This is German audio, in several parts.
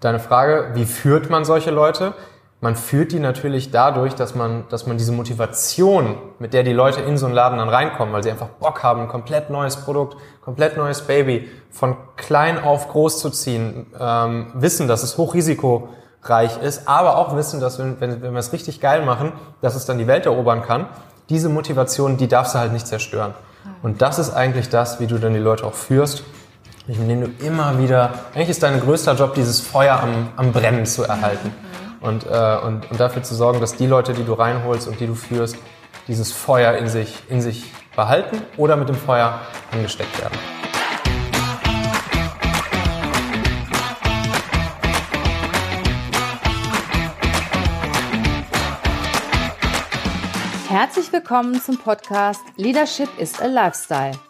deine Frage, wie führt man solche Leute? Man führt die natürlich dadurch, dass man, dass man diese Motivation, mit der die Leute in so einen Laden dann reinkommen, weil sie einfach Bock haben, ein komplett neues Produkt, komplett neues Baby, von klein auf groß zu ziehen, ähm, wissen, dass es hochrisikoreich ist, aber auch wissen, dass wenn, wenn, wenn wir es richtig geil machen, dass es dann die Welt erobern kann. Diese Motivation, die darfst du halt nicht zerstören. Und das ist eigentlich das, wie du dann die Leute auch führst, indem du immer wieder, eigentlich ist dein größter Job, dieses Feuer am, am Brennen zu erhalten und, äh, und, und dafür zu sorgen, dass die Leute, die du reinholst und die du führst, dieses Feuer in sich, in sich behalten oder mit dem Feuer angesteckt werden. Herzlich willkommen zum Podcast Leadership is a Lifestyle.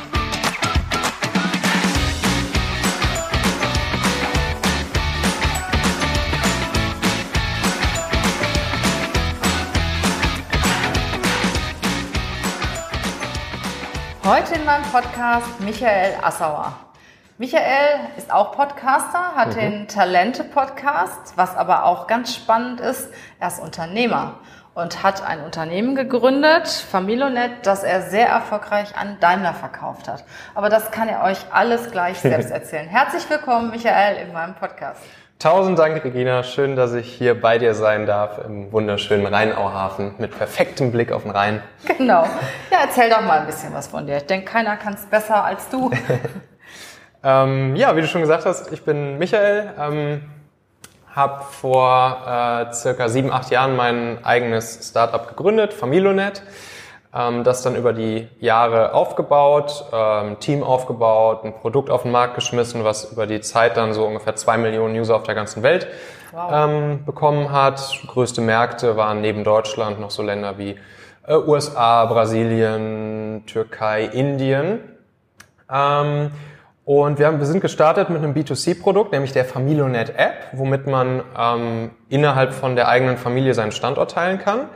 Heute in meinem Podcast Michael Assauer. Michael ist auch Podcaster, hat mhm. den Talente-Podcast, was aber auch ganz spannend ist, er ist Unternehmer und hat ein Unternehmen gegründet, Familonet, das er sehr erfolgreich an Daimler verkauft hat. Aber das kann er euch alles gleich selbst erzählen. Herzlich willkommen, Michael, in meinem Podcast. Tausend Dank, Regina. Schön, dass ich hier bei dir sein darf im wunderschönen Rheinauhafen mit perfektem Blick auf den Rhein. Genau. Ja, erzähl doch mal ein bisschen was von dir. Ich denke, keiner kann es besser als du. Ähm, ja, wie du schon gesagt hast, ich bin Michael, ähm, habe vor äh, circa sieben, acht Jahren mein eigenes Startup gegründet, Familonet. Ähm, das dann über die Jahre aufgebaut, ähm, Team aufgebaut, ein Produkt auf den Markt geschmissen, was über die Zeit dann so ungefähr zwei Millionen User auf der ganzen Welt wow. ähm, bekommen hat. Größte Märkte waren neben Deutschland noch so Länder wie äh, USA, Brasilien, Türkei, Indien. Ähm, und wir, haben, wir sind gestartet mit einem B2C-Produkt, nämlich der Familionet-App, womit man ähm, innerhalb von der eigenen Familie seinen Standort teilen kann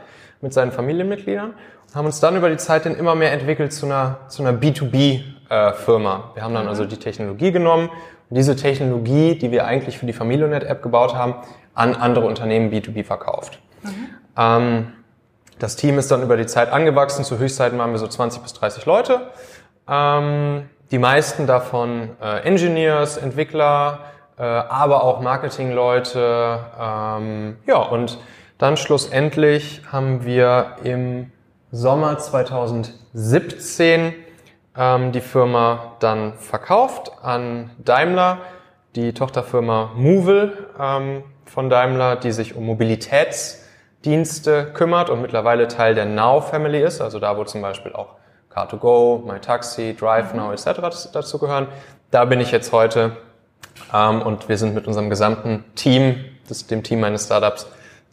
mit seinen Familienmitgliedern und haben uns dann über die Zeit dann immer mehr entwickelt zu einer, zu einer B2B-Firma. Äh, wir haben dann mhm. also die Technologie genommen und diese Technologie, die wir eigentlich für die Familionet-App gebaut haben, an andere Unternehmen B2B verkauft. Mhm. Ähm, das Team ist dann über die Zeit angewachsen. Zu Höchstzeiten waren wir so 20 bis 30 Leute. Ähm, die meisten davon äh, Engineers, Entwickler, äh, aber auch Marketingleute. Ähm, ja, und dann schlussendlich haben wir im Sommer 2017 ähm, die Firma dann verkauft an Daimler, die Tochterfirma Movil ähm, von Daimler, die sich um Mobilitätsdienste kümmert und mittlerweile Teil der Now Family ist, also da wo zum Beispiel auch Car2Go, MyTaxi, DriveNow etc. dazu gehören. Da bin ich jetzt heute ähm, und wir sind mit unserem gesamten Team, das, dem Team meines Startups,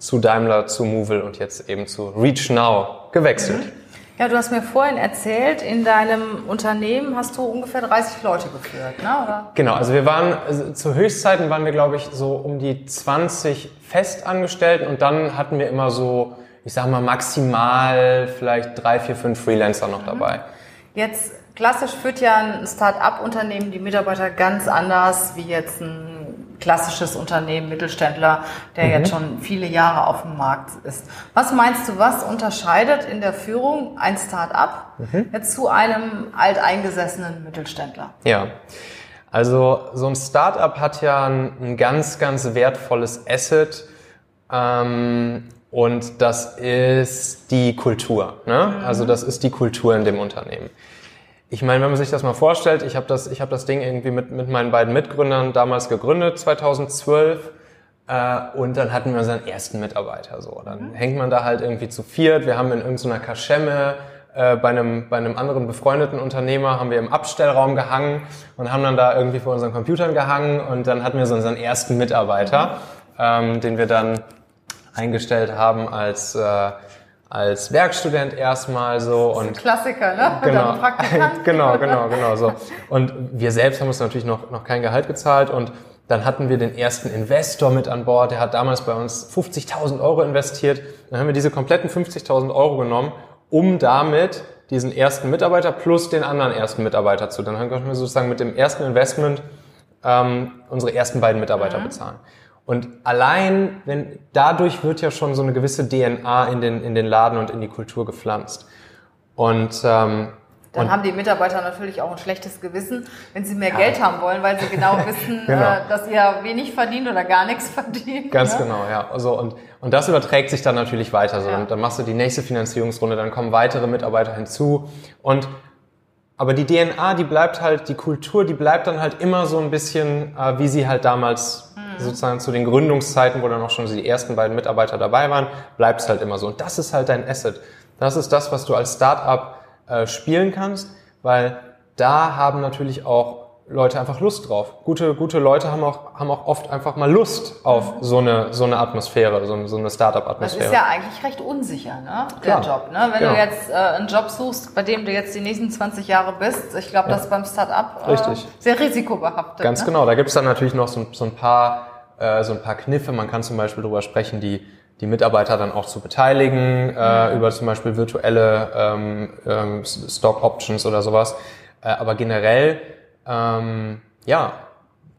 zu Daimler, zu Movil und jetzt eben zu ReachNow gewechselt. Mhm. Ja, du hast mir vorhin erzählt, in deinem Unternehmen hast du ungefähr 30 Leute geführt, ne? Oder? Genau, also wir waren, also zu Höchstzeiten waren wir, glaube ich, so um die 20 Festangestellten und dann hatten wir immer so ich sag mal, maximal vielleicht drei, vier, fünf Freelancer noch dabei. Jetzt klassisch führt ja ein Start-up-Unternehmen die Mitarbeiter ganz anders wie jetzt ein klassisches Unternehmen, Mittelständler, der mhm. jetzt schon viele Jahre auf dem Markt ist. Was meinst du, was unterscheidet in der Führung ein Start-up mhm. jetzt zu einem alteingesessenen Mittelständler? Ja. Also so ein Start-up hat ja ein, ein ganz, ganz wertvolles Asset, ähm, und das ist die Kultur. Ne? Mhm. Also das ist die Kultur in dem Unternehmen. Ich meine, wenn man sich das mal vorstellt, ich habe das, ich hab das Ding irgendwie mit, mit meinen beiden Mitgründern damals gegründet, 2012. Äh, und dann hatten wir unseren ersten Mitarbeiter. So, Dann mhm. hängt man da halt irgendwie zu viert. Wir haben in irgendeiner Kaschemme äh, bei, einem, bei einem anderen befreundeten Unternehmer haben wir im Abstellraum gehangen und haben dann da irgendwie vor unseren Computern gehangen und dann hatten wir so unseren ersten Mitarbeiter, mhm. ähm, den wir dann eingestellt haben als, äh, als Werkstudent erstmal so Das ist und ein Klassiker, ne? Genau. Genau, genau, genau so. Und wir selbst haben uns natürlich noch, noch kein Gehalt gezahlt und dann hatten wir den ersten Investor mit an Bord, der hat damals bei uns 50.000 Euro investiert. Dann haben wir diese kompletten 50.000 Euro genommen, um damit diesen ersten Mitarbeiter plus den anderen ersten Mitarbeiter zu. Dann konnten wir sozusagen mit dem ersten Investment ähm, unsere ersten beiden Mitarbeiter bezahlen. Und allein, wenn dadurch wird ja schon so eine gewisse DNA in den, in den Laden und in die Kultur gepflanzt. Und ähm, Dann und haben die Mitarbeiter natürlich auch ein schlechtes Gewissen, wenn sie mehr Geld haben wollen, weil sie genau wissen, Genau. äh, dass ihr wenig verdient oder gar nichts verdient. Ganz ne? genau, ja. Also und, und das überträgt sich dann natürlich weiter. So. Ja. Und dann machst du die nächste Finanzierungsrunde, dann kommen weitere Mitarbeiter hinzu. Und aber die DNA, die bleibt halt, die Kultur, die bleibt dann halt immer so ein bisschen, äh, wie sie halt damals sozusagen zu den Gründungszeiten, wo dann auch schon die ersten beiden Mitarbeiter dabei waren, bleibt es halt immer so. Und das ist halt dein Asset. Das ist das, was du als Startup äh, spielen kannst, weil da haben natürlich auch Leute einfach Lust drauf. Gute, gute Leute haben auch, haben auch oft einfach mal Lust auf so eine, so eine Atmosphäre, so eine, so eine Das Startup-Atmosphäre. ist ja eigentlich recht unsicher, ne? Der Klar. Job. Ne? Wenn Genau. du jetzt äh, einen Job suchst, bei dem du jetzt die nächsten 20 Jahre bist, ich glaube, das ist beim Start-up äh, sehr risikobehaftet. Ganz ne? genau. Da gibt's dann natürlich noch so, so ein paar äh, so ein paar Kniffe. Man kann zum Beispiel darüber sprechen, die die Mitarbeiter dann auch zu beteiligen äh, über zum Beispiel virtuelle ähm, ähm, Stock Options oder sowas. Äh, aber generell, ähm, ja,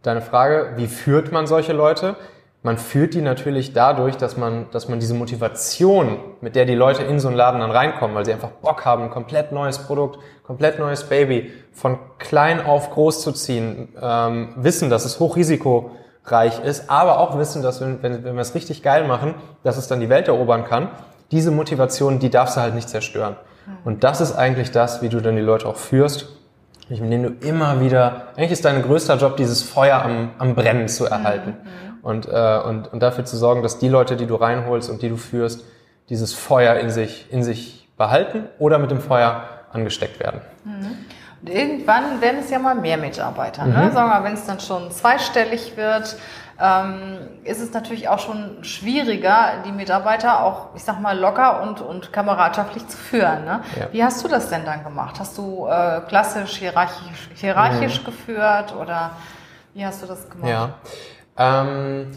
deine Frage, wie führt man solche Leute? Man führt die natürlich dadurch, dass man, dass man diese Motivation, mit der die Leute in so einen Laden dann reinkommen, weil sie einfach Bock haben, ein komplett neues Produkt, komplett neues Baby, von klein auf groß zu ziehen, ähm, wissen, dass es hochrisikoreich ist, aber auch wissen, dass wenn, wenn, wenn wir es richtig geil machen, dass es dann die Welt erobern kann. Diese Motivation, die darfst du halt nicht zerstören. Und das ist eigentlich das, wie du dann die Leute auch führst, indem du immer wieder, eigentlich ist dein größter Job, dieses Feuer am, am Brennen zu erhalten. Und, äh, und, und dafür zu sorgen, dass die Leute, die du reinholst und die du führst, dieses Feuer in sich, in sich behalten oder mit dem Feuer angesteckt werden. Und irgendwann werden es ja mal mehr Mitarbeiter. Ne? Sagen wir wenn es dann schon zweistellig wird, ist es natürlich auch schon schwieriger, die Mitarbeiter auch, ich sag mal, locker und, und kameradschaftlich zu führen. Ne? Ja. Wie hast du das denn dann gemacht? Hast du äh, klassisch hierarchisch, hierarchisch geführt oder wie hast du das gemacht? Ja. Ähm,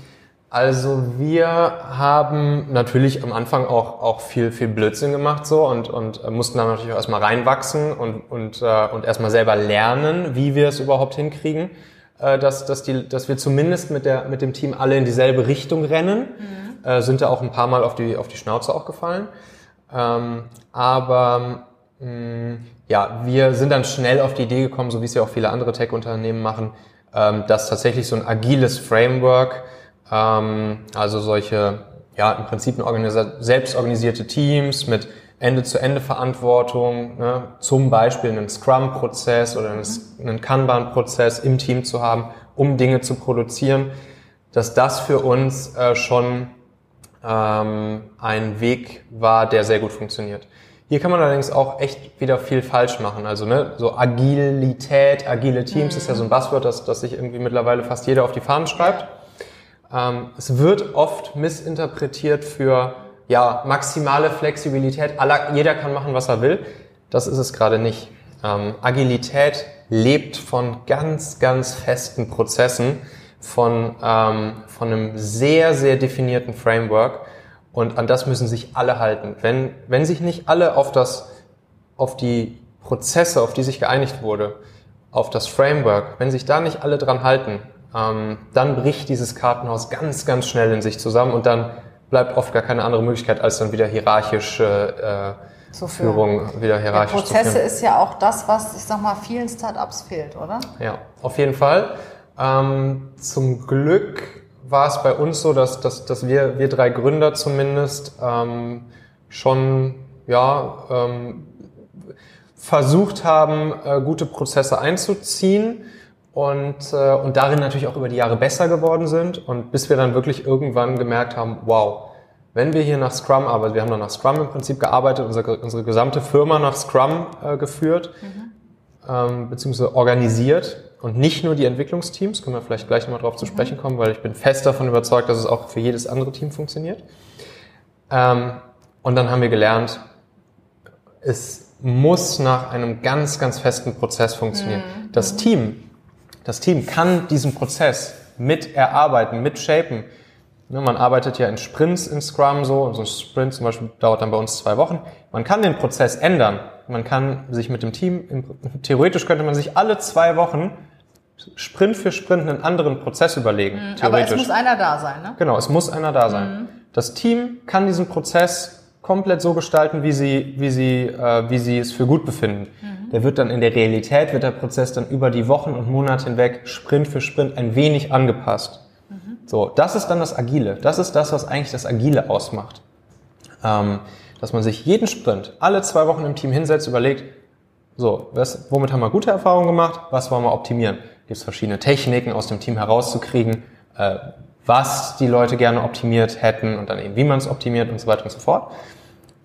also wir haben natürlich am Anfang auch, auch viel, viel Blödsinn gemacht so und, und äh, mussten dann natürlich auch erstmal reinwachsen und, und, äh, und erstmal selber lernen, wie wir es überhaupt hinkriegen, äh, dass, dass, die, dass wir zumindest mit, der, mit dem Team alle in dieselbe Richtung rennen. Äh, sind da auch ein paar Mal auf die, auf die Schnauze auch gefallen. Ähm, aber mh, ja, wir sind dann schnell auf die Idee gekommen, so wie es ja auch viele andere Tech-Unternehmen machen, ähm, dass tatsächlich so ein agiles Framework, ähm, also solche, ja, im Prinzip selbstorganisierte Teams mit Ende-zu-Ende-Verantwortung, ne, zum Beispiel einen Scrum-Prozess oder einen, Kanban-Prozess im Team zu haben, um Dinge zu produzieren, dass das für uns äh, schon ähm, ein Weg war, der sehr gut funktioniert. Hier kann man allerdings auch echt wieder viel falsch machen. Also ne, so Agilität, agile Teams ist ja so ein Buzzword, das, das sich irgendwie mittlerweile fast jeder auf die Fahnen schreibt. Ähm, es wird oft missinterpretiert für ja maximale Flexibilität. Aller, jeder kann machen, was er will. Das ist es gerade nicht. Ähm, Agilität lebt von ganz, ganz festen Prozessen, von, ähm, von einem sehr, sehr definierten Framework. Und an das müssen sich alle halten. Wenn, wenn sich nicht alle auf das, auf die Prozesse, auf die sich geeinigt wurde, auf das Framework, wenn sich da nicht alle dran halten, ähm, dann bricht dieses Kartenhaus ganz, ganz schnell in sich zusammen und dann bleibt oft gar keine andere Möglichkeit, als dann wieder hierarchische äh, Zu führen. Führung, wieder hierarchisch zu Prozesse führen. ist ja auch das, was, ich sag mal, vielen Startups fehlt, oder? Ja, auf jeden Fall. Ähm, zum Glück war es bei uns so, dass, dass, dass wir, wir drei Gründer zumindest ähm, schon ja, ähm, versucht haben, äh, gute Prozesse einzuziehen und, äh, und darin natürlich auch über die Jahre besser geworden sind. Und bis wir dann wirklich irgendwann gemerkt haben, wow, wenn wir hier nach Scrum arbeiten, wir haben dann nach Scrum im Prinzip gearbeitet, unsere, unsere gesamte Firma nach Scrum äh, geführt, ähm, beziehungsweise organisiert und nicht nur die Entwicklungsteams, können wir vielleicht gleich nochmal drauf zu sprechen kommen, weil ich bin fest davon überzeugt, dass es auch für jedes andere Team funktioniert. Ähm, Und dann haben wir gelernt, es muss nach einem ganz, ganz festen Prozess funktionieren. Mhm. Das Team, das Team kann diesen Prozess mit erarbeiten, mit shapen. Ne, man arbeitet ja in Sprints in Scrum so. So ein Sprint zum Beispiel dauert dann bei uns zwei Wochen. Man kann den Prozess ändern. Man kann sich mit dem Team, theoretisch könnte man sich alle zwei Wochen Sprint für Sprint einen anderen Prozess überlegen. Mhm, aber es muss einer da sein, ne? Genau, es muss einer da sein. Mhm. Das Team kann diesen Prozess komplett so gestalten, wie sie, wie sie, äh, wie sie es für gut befinden. Mhm. Der wird dann in der Realität, wird der Prozess dann über die Wochen und Monate hinweg Sprint für Sprint ein wenig angepasst. Mhm. So, das ist dann das Agile. Das ist das, was eigentlich das Agile ausmacht. Ähm, dass man sich jeden Sprint alle zwei Wochen im Team hinsetzt, überlegt, so, was, womit haben wir gute Erfahrungen gemacht, was wollen wir optimieren? Gibt es verschiedene Techniken aus dem Team herauszukriegen, äh, was die Leute gerne optimiert hätten und dann eben wie man es optimiert und so weiter und so fort.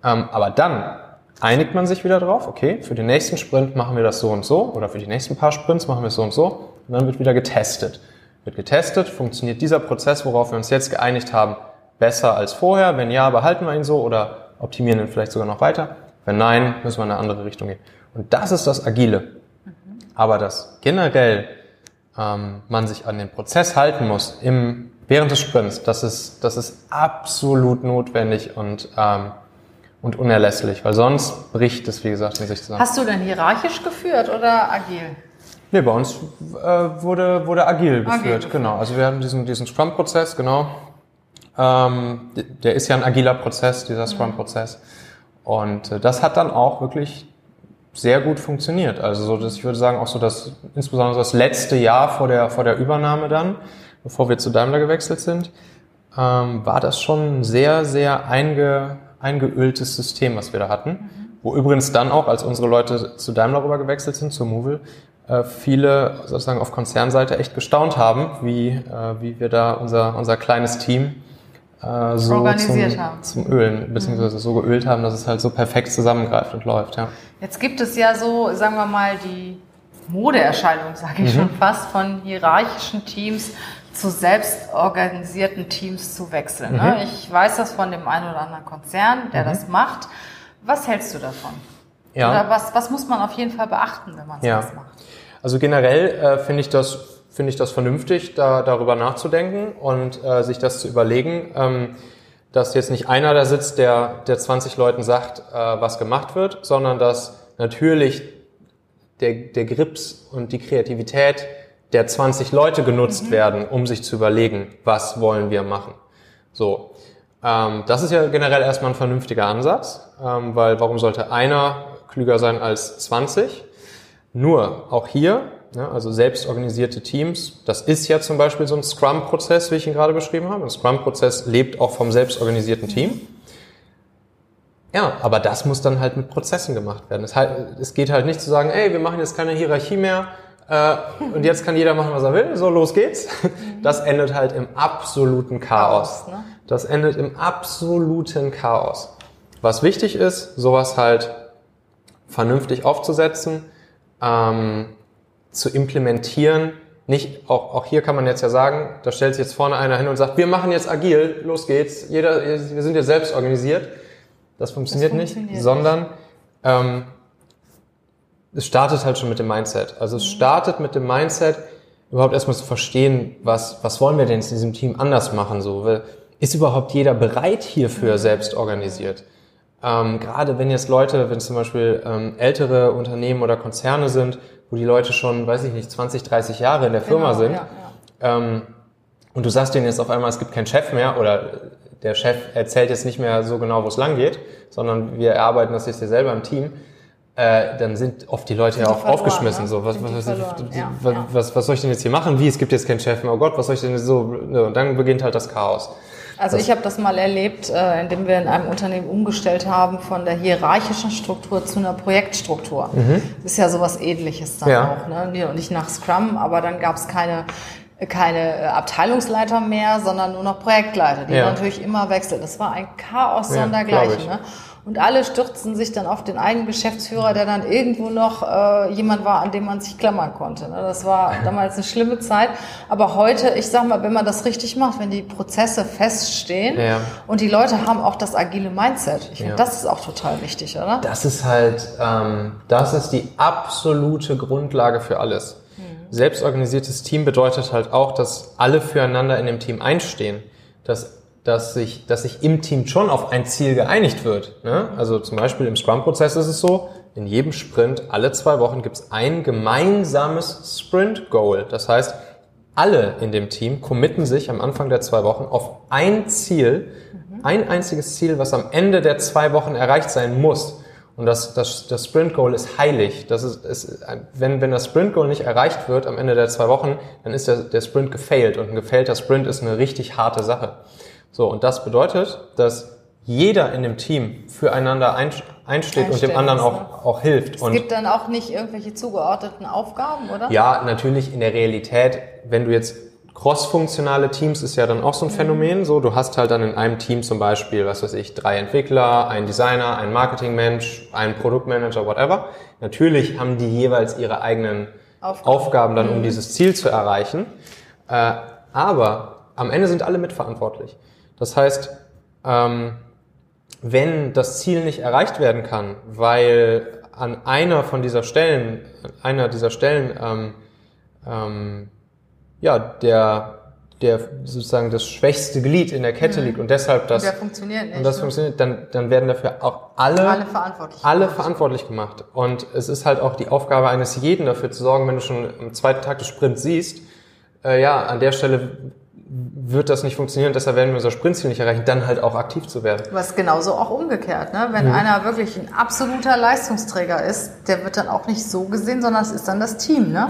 Ähm, aber dann einigt man sich wieder drauf, okay, für den nächsten Sprint machen wir das so und so oder für die nächsten paar Sprints machen wir es so und so und dann wird wieder getestet. Wird getestet, funktioniert dieser Prozess, worauf wir uns jetzt geeinigt haben, besser als vorher? Wenn ja, behalten wir ihn so oder optimieren ihn vielleicht sogar noch weiter? Wenn nein, müssen wir in eine andere Richtung gehen. Und das ist das Agile. Aber dass generell ähm, man sich an den Prozess halten muss im, während des Sprints, das ist, das ist absolut notwendig und ähm, und unerlässlich, weil sonst bricht es, wie gesagt, in sich zusammen. Hast du denn hierarchisch geführt oder agil? Nee, bei uns äh, wurde, wurde agil geführt, agil genau. Also wir hatten diesen, diesen Scrum-Prozess, genau. Ähm, der ist ja ein agiler Prozess, dieser Scrum-Prozess. Und äh, das hat dann auch wirklich sehr gut funktioniert. Also so, dass ich würde sagen, auch so das, insbesondere das letzte Jahr vor der, vor der Übernahme dann, bevor wir zu Daimler gewechselt sind, ähm, war das schon sehr, sehr einge, eingeöltes System, was wir da hatten. Mhm. Wo übrigens dann auch, als unsere Leute zu Daimler rüber gewechselt sind, zu Movil, äh, viele sozusagen auf Konzernseite echt gestaunt haben, wie, äh, wie wir da unser, unser kleines Team äh, so zum, haben. zum Ölen, beziehungsweise so geölt haben, dass es halt so perfekt zusammengreift und läuft. Ja. Jetzt gibt es ja so, sagen wir mal, die Modeerscheinung, sage ich mhm. schon fast, von hierarchischen Teams zu selbstorganisierten Teams zu wechseln. Ne? Mhm. Ich weiß das von dem einen oder anderen Konzern, der mhm. das macht. Was hältst du davon? Ja. Oder was, was muss man auf jeden Fall beachten, wenn man ja. sowas macht? Also generell äh, finde ich das finde ich das vernünftig, da darüber nachzudenken und äh, sich das zu überlegen, ähm, dass jetzt nicht einer da sitzt, der der 20 Leuten sagt, äh, was gemacht wird, sondern dass natürlich der, der Grips und die Kreativität der 20 Leute genutzt mhm. werden, um sich zu überlegen, was wollen wir machen. So, ähm, das ist ja generell erstmal ein vernünftiger Ansatz, ähm, weil warum sollte einer klüger sein als 20? Nur, auch hier, ja, also selbstorganisierte Teams, das ist ja zum Beispiel so ein Scrum-Prozess, wie ich ihn gerade beschrieben habe. Ein Scrum-Prozess lebt auch vom selbstorganisierten Team. Ja, aber das muss dann halt mit Prozessen gemacht werden. Es, halt, es geht halt nicht zu sagen, ey, wir machen jetzt keine Hierarchie mehr, und jetzt kann jeder machen, was er will. So, los geht's. Das endet halt im absoluten Chaos. Ne? Das endet im absoluten Chaos. Was wichtig ist, sowas halt vernünftig aufzusetzen, ähm, zu implementieren. Nicht, auch, auch hier kann man jetzt ja sagen, da stellt sich jetzt vorne einer hin und sagt, wir machen jetzt agil, los geht's, jeder, wir sind jetzt selbst organisiert. Das funktioniert, das funktioniert nicht, sondern ähm, es startet halt schon mit dem Mindset. Also es startet mit dem Mindset, überhaupt erstmal zu verstehen, was, was wollen wir denn in diesem Team anders machen, so. Ist überhaupt jeder bereit hierfür selbst organisiert? Ähm, gerade wenn jetzt Leute, wenn es zum Beispiel ähm, ältere Unternehmen oder Konzerne sind, wo die Leute schon, weiß ich nicht, 20, 30 Jahre in der Firma genau, sind, ja, ja. Ähm, und du sagst denen jetzt auf einmal, es gibt keinen Chef mehr oder der Chef erzählt jetzt nicht mehr so genau, wo es lang geht, sondern wir erarbeiten das jetzt hier selber im Team, äh, dann sind oft die Leute ja auch verloren, aufgeschmissen. Ne? So, was, was, was, ja, was, was, soll ich denn jetzt hier machen? Wie, es gibt jetzt keinen Chef mehr. Oh Gott, was soll ich denn so? Und dann beginnt halt das Chaos. Also das ich habe das mal erlebt, äh, indem wir in einem Unternehmen umgestellt haben von der hierarchischen Struktur zu einer Projektstruktur. Mhm. Ist ja sowas ähnliches dann ja. auch. Ne? Nicht nach Scrum, aber dann gab es keine keine äh, Abteilungsleiter mehr, sondern nur noch Projektleiter, die natürlich immer wechseln. Das war ein Chaos sondergleichen. Ne? Und alle stürzten sich dann auf den einen Geschäftsführer, der dann irgendwo noch äh, jemand war, an dem man sich klammern konnte. Ne? Das war damals eine schlimme Zeit. Aber heute, ich sag mal, wenn man das richtig macht, wenn die Prozesse feststehen Ja. und die Leute haben auch das agile Mindset. Ich finde, Ja. das ist auch total wichtig, oder? Das ist halt, ähm, das ist die absolute Grundlage für alles. Selbstorganisiertes Team bedeutet halt auch, dass alle füreinander in dem Team einstehen, dass, dass, sich, dass sich im Team schon auf ein Ziel geeinigt wird. Ne? Also zum Beispiel im Scrum-Prozess ist es so, in jedem Sprint, alle zwei Wochen gibt es ein gemeinsames Sprint-Goal. Das heißt, alle in dem Team committen sich am Anfang der zwei Wochen auf ein Ziel, ein einziges Ziel, was am Ende der zwei Wochen erreicht sein muss. Und das, das, das Sprint Goal ist heilig. Das ist, ist, wenn, wenn das Sprint Goal nicht erreicht wird am Ende der zwei Wochen, dann ist der, der Sprint gefailed. Und ein gefailter Sprint ist eine richtig harte Sache. So, und das bedeutet, dass jeder in dem Team füreinander ein- einsteht und dem anderen auch, auch hilft. Es und gibt dann auch nicht irgendwelche zugeordneten Aufgaben, oder? ja, natürlich in der Realität, wenn du jetzt crossfunktionale Teams ist ja dann auch so ein Phänomen. So, du hast halt dann in einem Team zum Beispiel, was weiß ich, drei Entwickler, ein Designer, ein Marketingmensch, ein Produktmanager, whatever. Natürlich haben die jeweils ihre eigenen Aufgaben. Aufgaben, dann, um dieses Ziel zu erreichen. Äh, aber am Ende sind alle mitverantwortlich. Das heißt, ähm, wenn das Ziel nicht erreicht werden kann, weil an einer von dieser Stellen, einer dieser Stellen, ähm, ähm, ja, der, der sozusagen das schwächste Glied in der Kette liegt und deshalb das, Der funktioniert nicht. und das ne? funktioniert, dann, dann werden dafür auch alle, Alle verantwortlich. alle verantwortlich gemacht. Und es ist halt auch die Aufgabe eines jeden dafür zu sorgen, wenn du schon am zweiten Tag des Sprints siehst, äh, ja, an der Stelle wird das nicht funktionieren, deshalb werden wir unser Sprintziel nicht erreichen, dann halt auch aktiv zu werden. Was genauso auch umgekehrt, ne? Wenn Mhm. einer wirklich ein absoluter Leistungsträger ist, der wird dann auch nicht so gesehen, sondern es ist dann das Team, ne?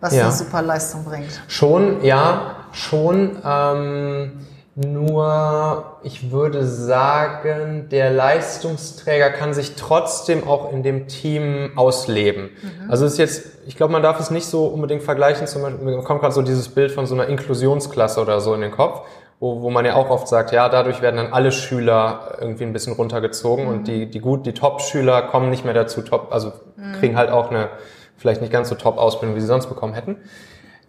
Was Ja. eine super Leistung bringt. Schon, ja, schon. Ähm, nur, ich würde sagen, der Leistungsträger kann sich trotzdem auch in dem Team ausleben. Also es ist jetzt, ich glaube, man darf es nicht so unbedingt vergleichen. Zum Beispiel, mir kommt gerade so dieses Bild von so einer Inklusionsklasse oder so in den Kopf, wo, wo man ja auch oft sagt, ja, dadurch werden dann alle Schüler irgendwie ein bisschen runtergezogen und die, die gut, die Top-Schüler kommen nicht mehr dazu, top, also kriegen halt auch eine vielleicht nicht ganz so Top-Ausbildung, wie sie sonst bekommen hätten.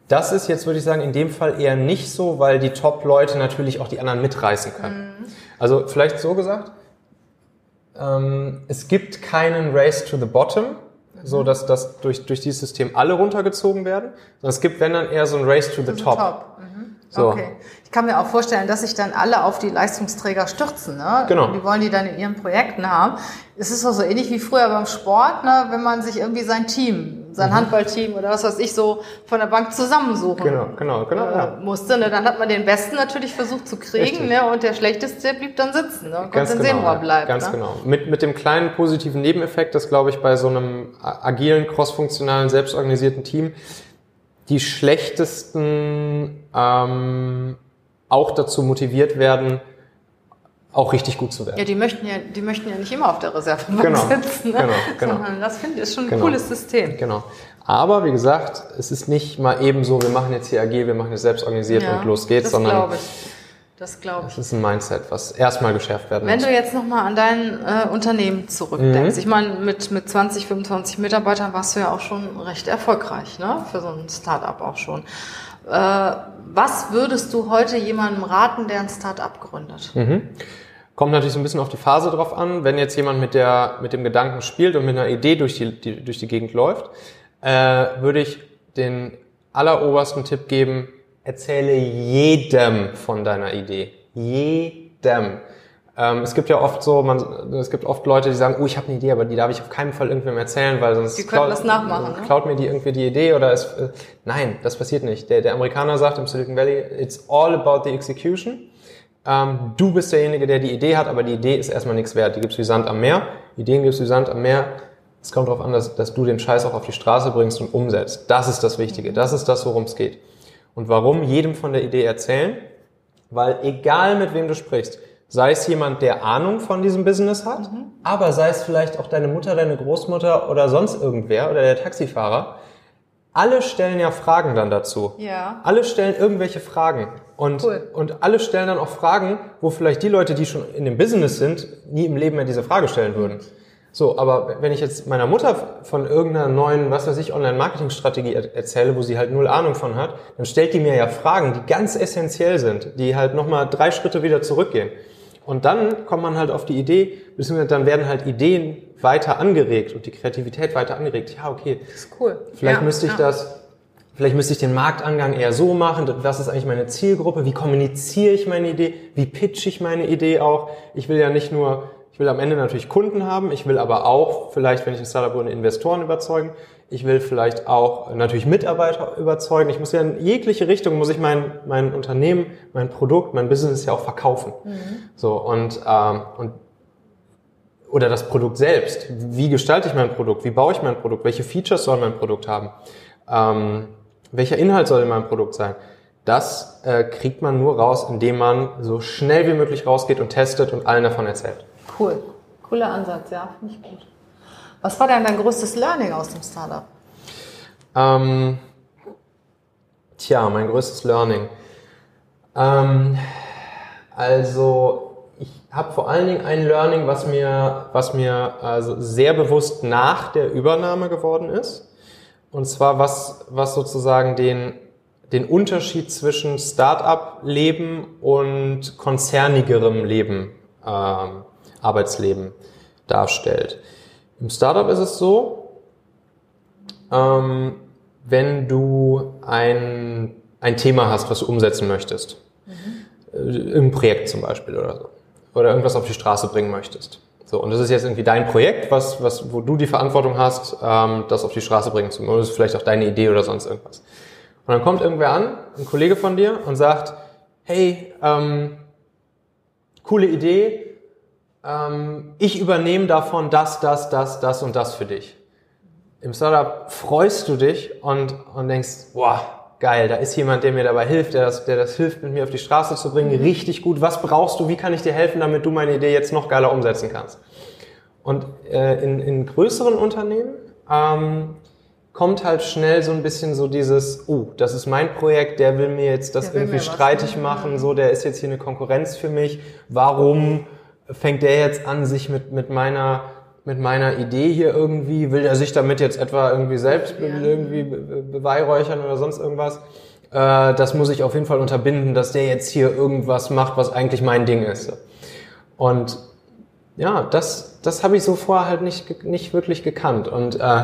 Das ist jetzt, würde ich sagen, in dem Fall eher nicht so, weil die Top-Leute natürlich auch die anderen mitreißen können. Also vielleicht so gesagt, ähm, es gibt keinen Race to the Bottom, so dass, dass durch, durch dieses System alle runtergezogen werden, sondern es gibt, wenn dann eher so ein Race to the Top. Mhm. So. Okay. Ich kann mir auch vorstellen, dass sich dann alle auf die Leistungsträger stürzen. Ne? Genau. Die wollen die dann in ihren Projekten haben. Es ist doch so ähnlich wie früher beim Sport, ne? wenn man sich irgendwie sein Team, sein Handballteam oder was weiß ich so von der Bank zusammensuchen Mhm. Genau, genau, genau. äh, ja. musste. Ne? Dann hat man den Besten natürlich versucht zu kriegen Richtig. ne? und der Schlechteste blieb dann sitzen ne? und Ganz konnte genau, sehen, wo er bleibt. ganz ne? genau. Mit, mit dem kleinen positiven Nebeneffekt, dass, glaube ich, bei so einem agilen, crossfunktionalen, selbstorganisierten Team die schlechtesten ähm, auch dazu motiviert werden, auch richtig gut zu werden. Ja, die möchten ja, die möchten ja nicht immer auf der Reservebank Genau, sitzen. Ne? genau, genau. Sondern das finde ich ist schon ein Genau. cooles System. Genau. Aber wie gesagt, es ist nicht mal eben so, wir machen jetzt hier agil, wir machen jetzt selbst organisiert Ja, und los geht's, das sondern glaube ich. Das glaube ich. es ist ein Mindset, was erstmal geschärft werden Wenn muss. du jetzt nochmal an dein äh, Unternehmen zurückdenkst, Mhm. ich meine, mit, mit 20, 25 Mitarbeitern warst du ja auch schon recht erfolgreich, ne? Für so ein Start-up auch schon. Äh, was würdest du heute jemandem raten, der ein Start-up gründet? Mhm. Kommt natürlich so ein bisschen auf die Phase drauf an. Wenn jetzt jemand mit, der, mit dem Gedanken spielt und mit einer Idee durch die, die, durch die Gegend läuft, äh, würde ich den allerobersten Tipp geben, erzähle jedem von deiner Idee. Jedem. Ähm, es gibt ja oft so, man, es gibt oft Leute, die sagen, oh, ich habe eine Idee, aber die darf ich auf keinen Fall irgendwem erzählen, weil sonst Die können das nachmachen, ne? klaut mir die irgendwie die Idee oder es, äh, nein, das passiert nicht. Der, der Amerikaner sagt im Silicon Valley, it's all about the execution. Ähm, du bist derjenige, der die Idee hat, aber die Idee ist erstmal nichts wert. Die gibt's wie Sand am Meer. Ideen gibt's wie Sand am Meer. Es kommt darauf an, dass, dass du den Scheiß auch auf die Straße bringst und umsetzt. Das ist das Wichtige. Das ist das, worum es geht. Und warum jedem von der Idee erzählen? Weil egal mit wem du sprichst, sei es jemand, der Ahnung von diesem Business hat, aber sei es vielleicht auch deine Mutter, deine Großmutter oder sonst irgendwer oder der Taxifahrer, alle stellen ja Fragen dann dazu. Ja. Alle stellen irgendwelche Fragen. Und, Cool. und alle stellen dann auch Fragen, wo vielleicht die Leute, die schon in dem Business sind, nie im Leben mehr diese Frage stellen würden. So, aber wenn ich jetzt meiner Mutter von irgendeiner neuen, was weiß ich, Online-Marketing-Strategie er erzähle, wo sie halt null Ahnung von hat, dann stellt die mir ja Fragen, die ganz essentiell sind, die halt nochmal drei Schritte wieder zurückgehen. Und dann kommt man halt auf die Idee, beziehungsweise dann werden halt Ideen weiter angeregt und die Kreativität weiter angeregt. Ja, okay, Das ist cool. Vielleicht ja, müsste ich ja. das, vielleicht müsste ich den Marktangang eher so machen. Was ist eigentlich meine Zielgruppe? Wie kommuniziere ich meine Idee? Wie pitche ich meine Idee auch? Ich will ja nicht nur, ich will am Ende natürlich Kunden haben. Ich will aber auch vielleicht, wenn ich ein Startup bin, Investoren überzeugen. Ich will vielleicht auch natürlich Mitarbeiter überzeugen. Ich muss ja in jegliche Richtung muss ich mein, mein Unternehmen, mein Produkt, mein Business ja auch verkaufen. So und ähm, und oder das Produkt selbst. Wie gestalte ich mein Produkt? Wie baue ich mein Produkt? Welche Features soll mein Produkt haben? Ähm, welcher Inhalt soll in meinem Produkt sein? Das äh, kriegt man nur raus, indem man so schnell wie möglich rausgeht und testet und allen davon erzählt. Cool. Cooler Ansatz, ja, finde ich gut. Was war denn dein größtes Learning aus dem Startup? Ähm, tja, mein größtes Learning. Ähm, also ich habe vor allen Dingen ein Learning, was mir, was mir also sehr bewusst nach der Übernahme geworden ist. Und zwar was, was sozusagen den, den Unterschied zwischen Start-up-Leben und konzernigerem Leben, ähm, Arbeitsleben darstellt. Im Startup ist es so, ähm, wenn du ein, ein Thema hast, was du umsetzen möchtest, äh, irgendein Projekt zum Beispiel oder so, oder irgendwas auf die Straße bringen möchtest. So, und das ist jetzt irgendwie dein Projekt, was, was, wo du die Verantwortung hast, ähm, das auf die Straße bringen zu müssen. Oder das ist vielleicht auch deine Idee oder sonst irgendwas. Und dann kommt irgendwer an, ein Kollege von dir, und sagt, hey, ähm, coole Idee, ähm, ich übernehme davon das, das, das, das und das für dich. Im Startup freust du dich und, und denkst, boah, geil, da ist jemand, der mir dabei hilft, der das, der das hilft, mit mir auf die Straße zu bringen, richtig gut. Was brauchst du? Wie kann ich dir helfen, damit du meine Idee jetzt noch geiler umsetzen kannst? Und äh, in, in größeren Unternehmen ähm, kommt halt schnell so ein bisschen so dieses, oh, das ist mein Projekt, der will mir jetzt das irgendwie streitig machen, so, der ist jetzt hier eine Konkurrenz für mich. Warum fängt der jetzt an, sich mit, mit meiner mit meiner Idee hier irgendwie, will er sich damit jetzt etwa irgendwie selbst be- irgendwie be- be- beweihräuchern oder sonst irgendwas. Äh, das muss ich auf jeden Fall unterbinden, dass der jetzt hier irgendwas macht, was eigentlich mein Ding ist. Und ja, das, das habe ich so vorher halt nicht, nicht wirklich gekannt. Und, äh,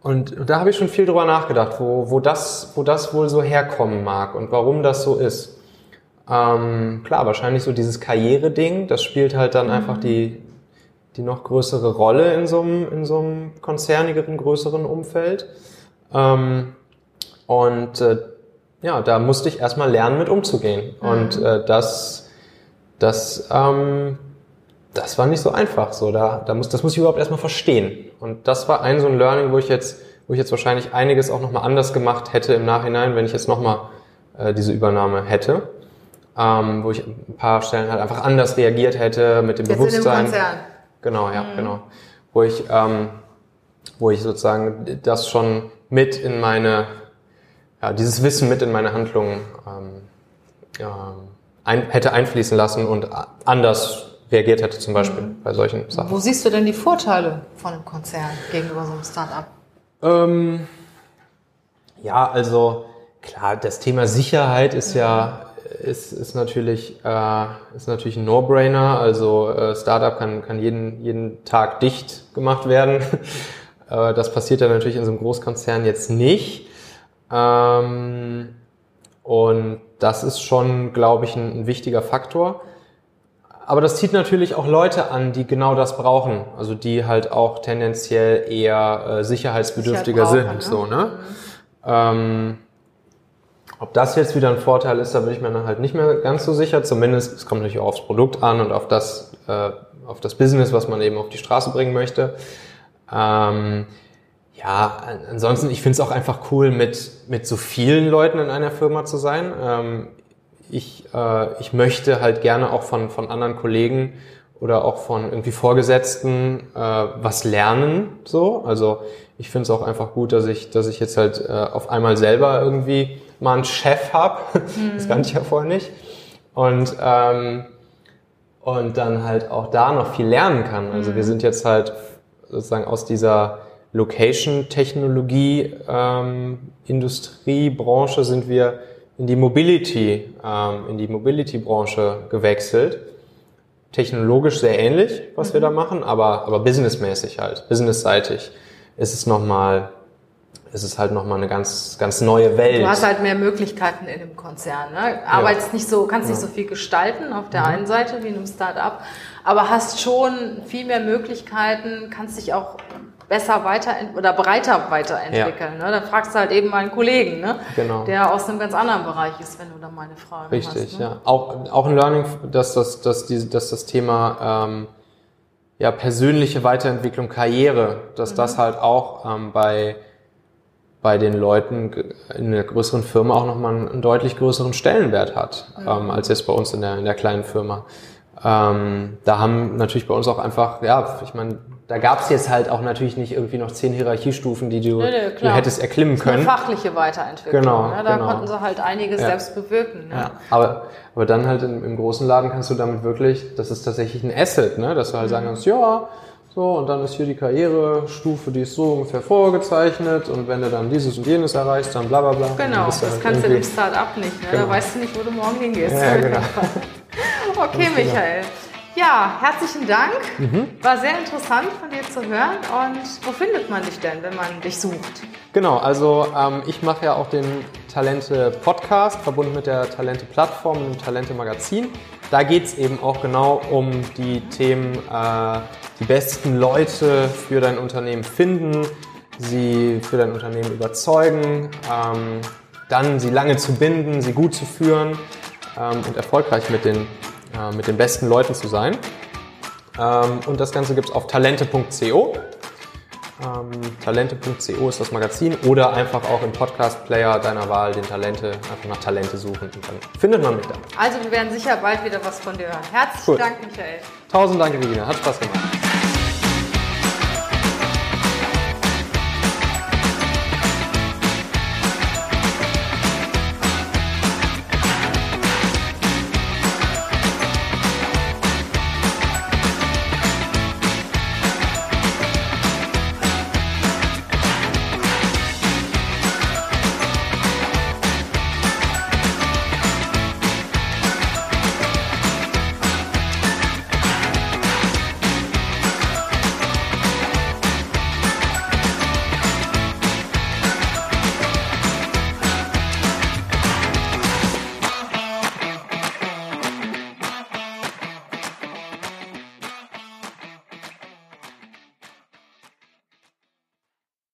und da habe ich schon viel drüber nachgedacht, wo, wo, das, wo das wohl so herkommen mag und warum das so ist. Ähm, klar, wahrscheinlich so dieses Karriere-Ding, das spielt halt dann einfach die, die noch größere Rolle in so einem, in so einem konzernigeren, größeren Umfeld. Ähm, und äh, ja, da musste ich erstmal lernen, mit umzugehen. Und äh, das, das, ähm, das war nicht so einfach. So, da, da muss, das muss ich überhaupt erstmal verstehen. Und das war ein so ein Learning, wo ich jetzt, wo ich jetzt wahrscheinlich einiges auch nochmal anders gemacht hätte im Nachhinein, wenn ich jetzt nochmal äh, diese Übernahme hätte. Ähm, wo ich ein paar Stellen halt einfach anders reagiert hätte mit dem Jetzt in dem Bewusstsein. Konzern. Genau, ja, genau. Wo ich, ähm, wo ich sozusagen das schon mit in meine, ja, dieses Wissen mit in meine Handlungen ähm, ja, ein, hätte einfließen lassen und anders reagiert hätte, zum Beispiel bei solchen Sachen. Wo siehst du denn die Vorteile von einem Konzern gegenüber so einem Startup? Ähm, ja, also klar, das Thema Sicherheit ist ja ist, ist natürlich äh, ist natürlich ein No-Brainer. Also äh, Startup kann kann jeden jeden Tag dicht gemacht werden. äh, das passiert ja natürlich in so einem Großkonzern jetzt nicht. Ähm, und das ist schon, glaube ich, ein, ein wichtiger Faktor. Aber das zieht natürlich auch Leute an, die genau das brauchen. Also die halt auch tendenziell eher äh, sicherheitsbedürftiger Sicherheit sind. brauchen, So, ne? Ähm, ob das jetzt wieder ein Vorteil ist, da bin ich mir dann halt nicht mehr ganz so sicher. Zumindest, es kommt natürlich auch aufs Produkt an und auf das, äh, auf das Business, was man eben auf die Straße bringen möchte. Ähm, ja, an- ansonsten, ich finde es auch einfach cool, mit, mit so vielen Leuten in einer Firma zu sein. Ähm, ich, äh, ich möchte halt gerne auch von, von anderen Kollegen oder auch von irgendwie Vorgesetzten äh, was lernen. So, also ich finde es auch einfach gut, dass ich, dass ich jetzt halt äh, auf einmal selber irgendwie mal einen Chef habe. Mhm. Das kannte ich ja vorher nicht. Und ähm, und dann halt auch da noch viel lernen kann. Also wir mhm. sind jetzt halt sozusagen aus dieser Location-Technologie ähm, Industriebranche sind wir in die Mobility, ähm, in die Mobility-Branche gewechselt. Technologisch sehr ähnlich, was mhm. wir da machen, aber, aber businessmäßig halt, businessseitig ist es nochmal ist es halt nochmal eine ganz, ganz neue Welt. Du hast halt mehr Möglichkeiten in dem Konzern. Ne? Arbeitest ja. nicht so, kannst ja. nicht so viel gestalten auf der mhm. einen Seite wie in einem Start-up, aber hast schon viel mehr Möglichkeiten, kannst dich auch besser weiter oder breiter weiterentwickeln. Ja. Ne? Dann fragst du halt eben mal einen Kollegen, ne? genau. der aus einem ganz anderen Bereich ist, wenn du da mal eine Frage Richtig, hast. Richtig, ne? ja. Auch, auch ein Learning, dass das, dass die, dass das Thema ähm, ja, persönliche Weiterentwicklung, Karriere, dass mhm. das halt auch ähm, bei bei den Leuten in einer größeren Firma auch nochmal einen deutlich größeren Stellenwert hat, mhm. ähm, als jetzt bei uns in der, in der kleinen Firma. Ähm, da haben natürlich bei uns auch einfach, ja, ich meine, da gab es jetzt halt auch natürlich nicht irgendwie noch zehn Hierarchiestufen, die du, nee, nee, du hättest erklimmen können. Eine fachliche Weiterentwicklung. Genau, ne? Da genau. konnten sie halt einiges ja. selbst bewirken. Ne? Ja. Aber, aber dann halt im, im, großen Laden kannst du damit wirklich, das ist tatsächlich ein Asset, ne? dass du halt mhm. sagen kannst, ja, so, und dann ist hier die Karrierestufe, die ist so ungefähr vorgezeichnet und wenn du dann dieses und jenes erreichst, dann bla bla bla. Genau, das halt kannst du im Start-up nicht, ne? Genau. da weißt du nicht, wo du morgen hingehst. Ja, genau. okay, Michael. Ja, herzlichen Dank. Mhm. War sehr interessant von dir zu hören. Und wo findet man dich denn, wenn man dich sucht? Genau, also ähm, ich mache ja auch den Talente Podcast, verbunden mit der Talente Plattform und dem Talente Magazin. Da geht es eben auch genau um die Themen, äh, die besten Leute für dein Unternehmen finden, sie für dein Unternehmen überzeugen, ähm, dann sie lange zu binden, sie gut zu führen ähm, und erfolgreich mit den äh, mit den besten Leuten zu sein. Ähm, und das Ganze gibt es auf talente.co. Ähm, talente.co ist das Magazin oder einfach auch im Podcast-Player deiner Wahl den Talente, einfach nach Talente suchen und dann findet man mich da. Also wir werden sicher bald wieder was von dir hören. Herzlichen cool. Dank, Michael. Tausend Dank, Regina. Hat Spaß gemacht.